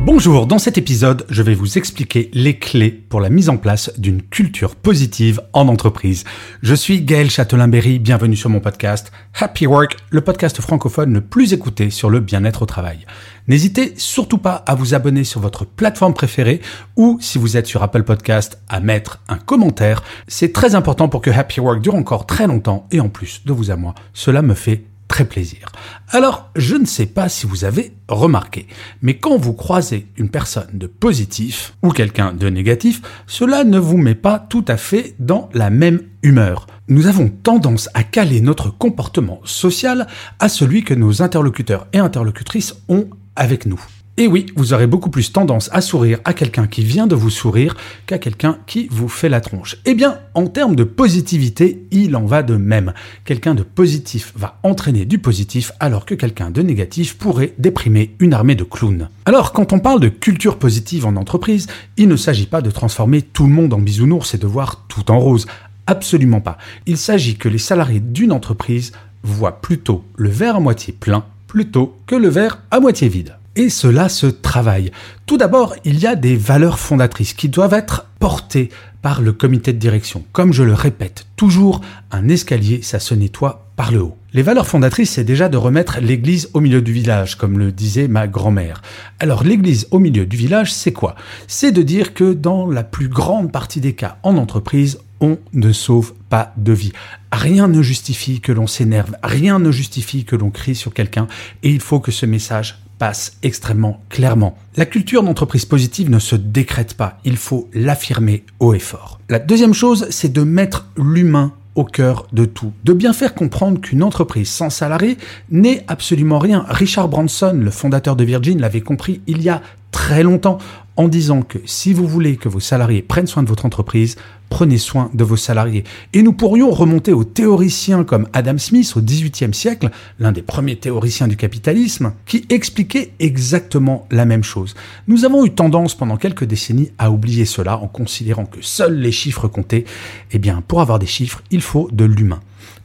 Bonjour, dans cet épisode, je vais vous expliquer les clés pour la mise en place d'une culture positive en entreprise. Je suis Gaël Châtelain-Berry, bienvenue sur mon podcast Happy Work, le podcast francophone le plus écouté sur le bien-être au travail. N'hésitez surtout pas à vous abonner sur votre plateforme préférée ou si vous êtes sur Apple Podcast à mettre un commentaire. C'est très important pour que Happy Work dure encore très longtemps et en plus de vous à moi, cela me fait plaisir. Alors, je ne sais pas si vous avez remarqué, mais quand vous croisez une personne de positif ou quelqu'un de négatif, cela ne vous met pas tout à fait dans la même humeur. Nous avons tendance à caler notre comportement social à celui que nos interlocuteurs et interlocutrices ont avec nous. Et oui, vous aurez beaucoup plus tendance à sourire à quelqu'un qui vient de vous sourire qu'à quelqu'un qui vous fait la tronche. Eh bien, en termes de positivité, il en va de même. Quelqu'un de positif va entraîner du positif alors que quelqu'un de négatif pourrait déprimer une armée de clowns. Alors, quand on parle de culture positive en entreprise, il ne s'agit pas de transformer tout le monde en bisounours et de voir tout en rose. Absolument pas. Il s'agit que les salariés d'une entreprise voient plutôt le verre à moitié plein plutôt que le verre à moitié vide et cela se travaille. Tout d'abord, il y a des valeurs fondatrices qui doivent être portées par le comité de direction. Comme je le répète toujours, un escalier, ça se nettoie par le haut. Les valeurs fondatrices, c'est déjà de remettre l'église au milieu du village, comme le disait ma grand-mère. Alors l'église au milieu du village, c'est quoi? C'est de dire que dans la plus grande partie des cas en entreprise, on ne sauve pas de vie. Rien ne justifie que l'on s'énerve, rien ne justifie que l'on crie sur quelqu'un, et il faut que ce message passe extrêmement clairement. La culture d'entreprise positive ne se décrète pas, il faut l'affirmer haut et fort. La deuxième chose, c'est de mettre l'humain au cœur de tout, de bien faire comprendre qu'une entreprise sans salariés n'est absolument rien. Richard Branson, le fondateur de Virgin, l'avait compris il y a très longtemps en disant que si vous voulez que vos salariés prennent soin de votre entreprise, prenez soin de vos salariés. Et nous pourrions remonter aux théoriciens comme Adam Smith au XVIIIe siècle, l'un des premiers théoriciens du capitalisme, qui expliquait exactement la même chose. Nous avons eu tendance pendant quelques décennies à oublier cela en considérant que seuls les chiffres comptaient. Eh bien, pour avoir des chiffres, il faut de l'humain.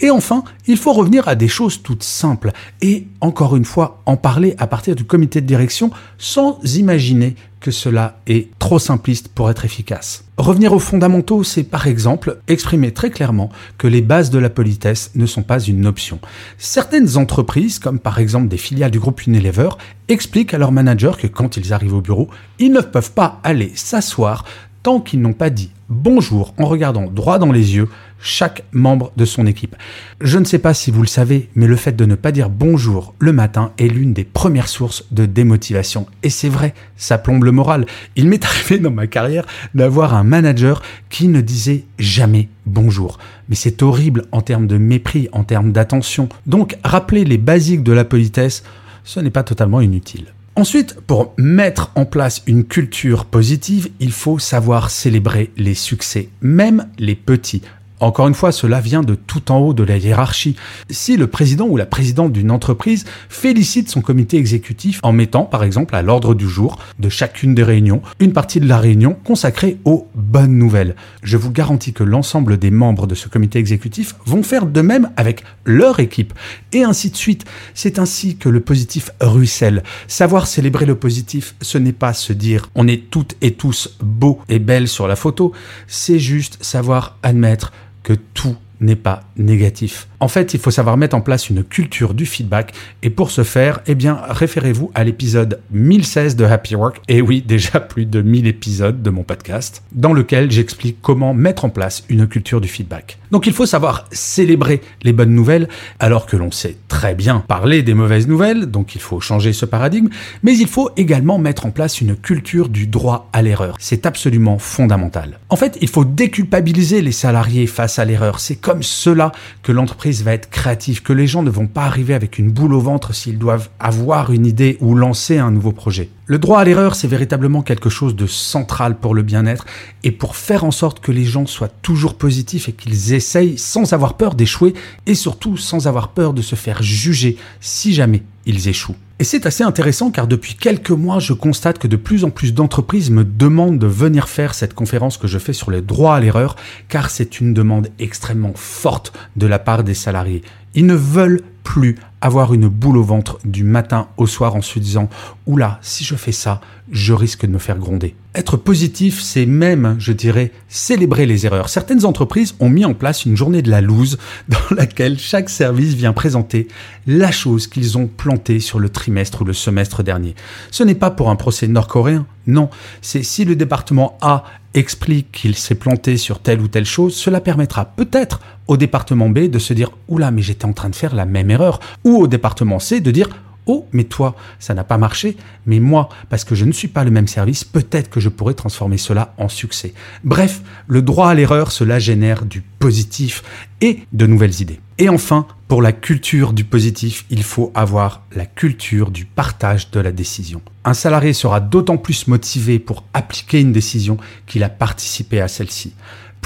Et enfin, il faut revenir à des choses toutes simples et, encore une fois, en parler à partir du comité de direction sans imaginer que cela est trop simpliste pour être efficace. Revenir aux fondamentaux, c'est par exemple exprimer très clairement que les bases de la politesse ne sont pas une option. Certaines entreprises, comme par exemple des filiales du groupe Unilever, expliquent à leurs managers que quand ils arrivent au bureau, ils ne peuvent pas aller s'asseoir tant qu'ils n'ont pas dit bonjour en regardant droit dans les yeux chaque membre de son équipe. Je ne sais pas si vous le savez, mais le fait de ne pas dire bonjour le matin est l'une des premières sources de démotivation. Et c'est vrai, ça plombe le moral. Il m'est arrivé dans ma carrière d'avoir un manager qui ne disait jamais bonjour. Mais c'est horrible en termes de mépris, en termes d'attention. Donc, rappeler les basiques de la politesse, ce n'est pas totalement inutile. Ensuite, pour mettre en place une culture positive, il faut savoir célébrer les succès, même les petits. Encore une fois, cela vient de tout en haut de la hiérarchie. Si le président ou la présidente d'une entreprise félicite son comité exécutif en mettant, par exemple, à l'ordre du jour de chacune des réunions, une partie de la réunion consacrée aux bonnes nouvelles, je vous garantis que l'ensemble des membres de ce comité exécutif vont faire de même avec leur équipe, et ainsi de suite. C'est ainsi que le positif ruisselle. Savoir célébrer le positif, ce n'est pas se dire on est toutes et tous beaux et belles sur la photo, c'est juste savoir admettre que tout n'est pas négatif. En fait, il faut savoir mettre en place une culture du feedback et pour ce faire, eh bien, référez-vous à l'épisode 1016 de Happy Work, et oui, déjà plus de 1000 épisodes de mon podcast, dans lequel j'explique comment mettre en place une culture du feedback. Donc il faut savoir célébrer les bonnes nouvelles, alors que l'on sait très bien parler des mauvaises nouvelles, donc il faut changer ce paradigme, mais il faut également mettre en place une culture du droit à l'erreur. C'est absolument fondamental. En fait, il faut déculpabiliser les salariés face à l'erreur. C'est comme cela que l'entreprise va être créative, que les gens ne vont pas arriver avec une boule au ventre s'ils doivent avoir une idée ou lancer un nouveau projet. Le droit à l'erreur, c'est véritablement quelque chose de central pour le bien-être et pour faire en sorte que les gens soient toujours positifs et qu'ils essayent sans avoir peur d'échouer et surtout sans avoir peur de se faire juger si jamais ils échouent. Et c'est assez intéressant car depuis quelques mois, je constate que de plus en plus d'entreprises me demandent de venir faire cette conférence que je fais sur le droit à l'erreur car c'est une demande extrêmement forte de la part des salariés. Ils ne veulent plus avoir une boule au ventre du matin au soir en se disant Oula, si je fais ça, je risque de me faire gronder. Être positif, c'est même, je dirais, célébrer les erreurs. Certaines entreprises ont mis en place une journée de la loose dans laquelle chaque service vient présenter la chose qu'ils ont plantée sur le trimestre ou le semestre dernier. Ce n'est pas pour un procès nord-coréen, non. C'est si le département A explique qu'il s'est planté sur telle ou telle chose, cela permettra peut-être au département B de se dire Oula, mais j'étais en train de faire la même erreur. Au département C de dire Oh, mais toi, ça n'a pas marché, mais moi, parce que je ne suis pas le même service, peut-être que je pourrais transformer cela en succès. Bref, le droit à l'erreur, cela génère du positif et de nouvelles idées. Et enfin, pour la culture du positif, il faut avoir la culture du partage de la décision. Un salarié sera d'autant plus motivé pour appliquer une décision qu'il a participé à celle-ci.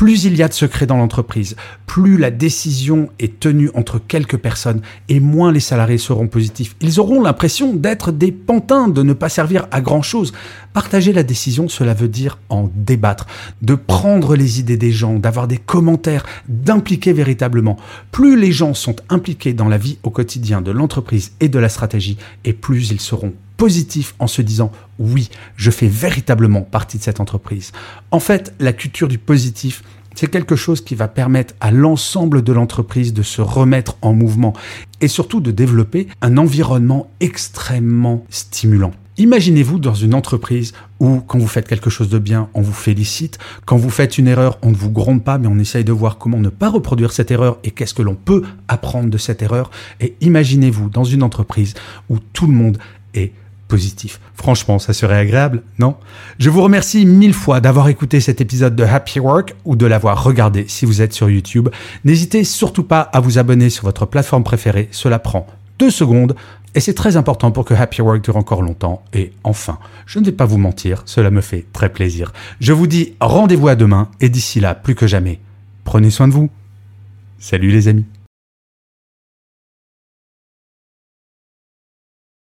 Plus il y a de secrets dans l'entreprise, plus la décision est tenue entre quelques personnes et moins les salariés seront positifs. Ils auront l'impression d'être des pantins, de ne pas servir à grand chose. Partager la décision, cela veut dire en débattre, de prendre les idées des gens, d'avoir des commentaires, d'impliquer véritablement. Plus les gens sont impliqués dans la vie au quotidien de l'entreprise et de la stratégie, et plus ils seront positif en se disant oui, je fais véritablement partie de cette entreprise. En fait, la culture du positif, c'est quelque chose qui va permettre à l'ensemble de l'entreprise de se remettre en mouvement et surtout de développer un environnement extrêmement stimulant. Imaginez-vous dans une entreprise où quand vous faites quelque chose de bien, on vous félicite, quand vous faites une erreur, on ne vous gronde pas, mais on essaye de voir comment ne pas reproduire cette erreur et qu'est-ce que l'on peut apprendre de cette erreur. Et imaginez-vous dans une entreprise où tout le monde est Franchement, ça serait agréable, non? Je vous remercie mille fois d'avoir écouté cet épisode de Happy Work ou de l'avoir regardé si vous êtes sur YouTube. N'hésitez surtout pas à vous abonner sur votre plateforme préférée, cela prend deux secondes et c'est très important pour que Happy Work dure encore longtemps. Et enfin, je ne vais pas vous mentir, cela me fait très plaisir. Je vous dis rendez-vous à demain et d'ici là, plus que jamais, prenez soin de vous. Salut les amis.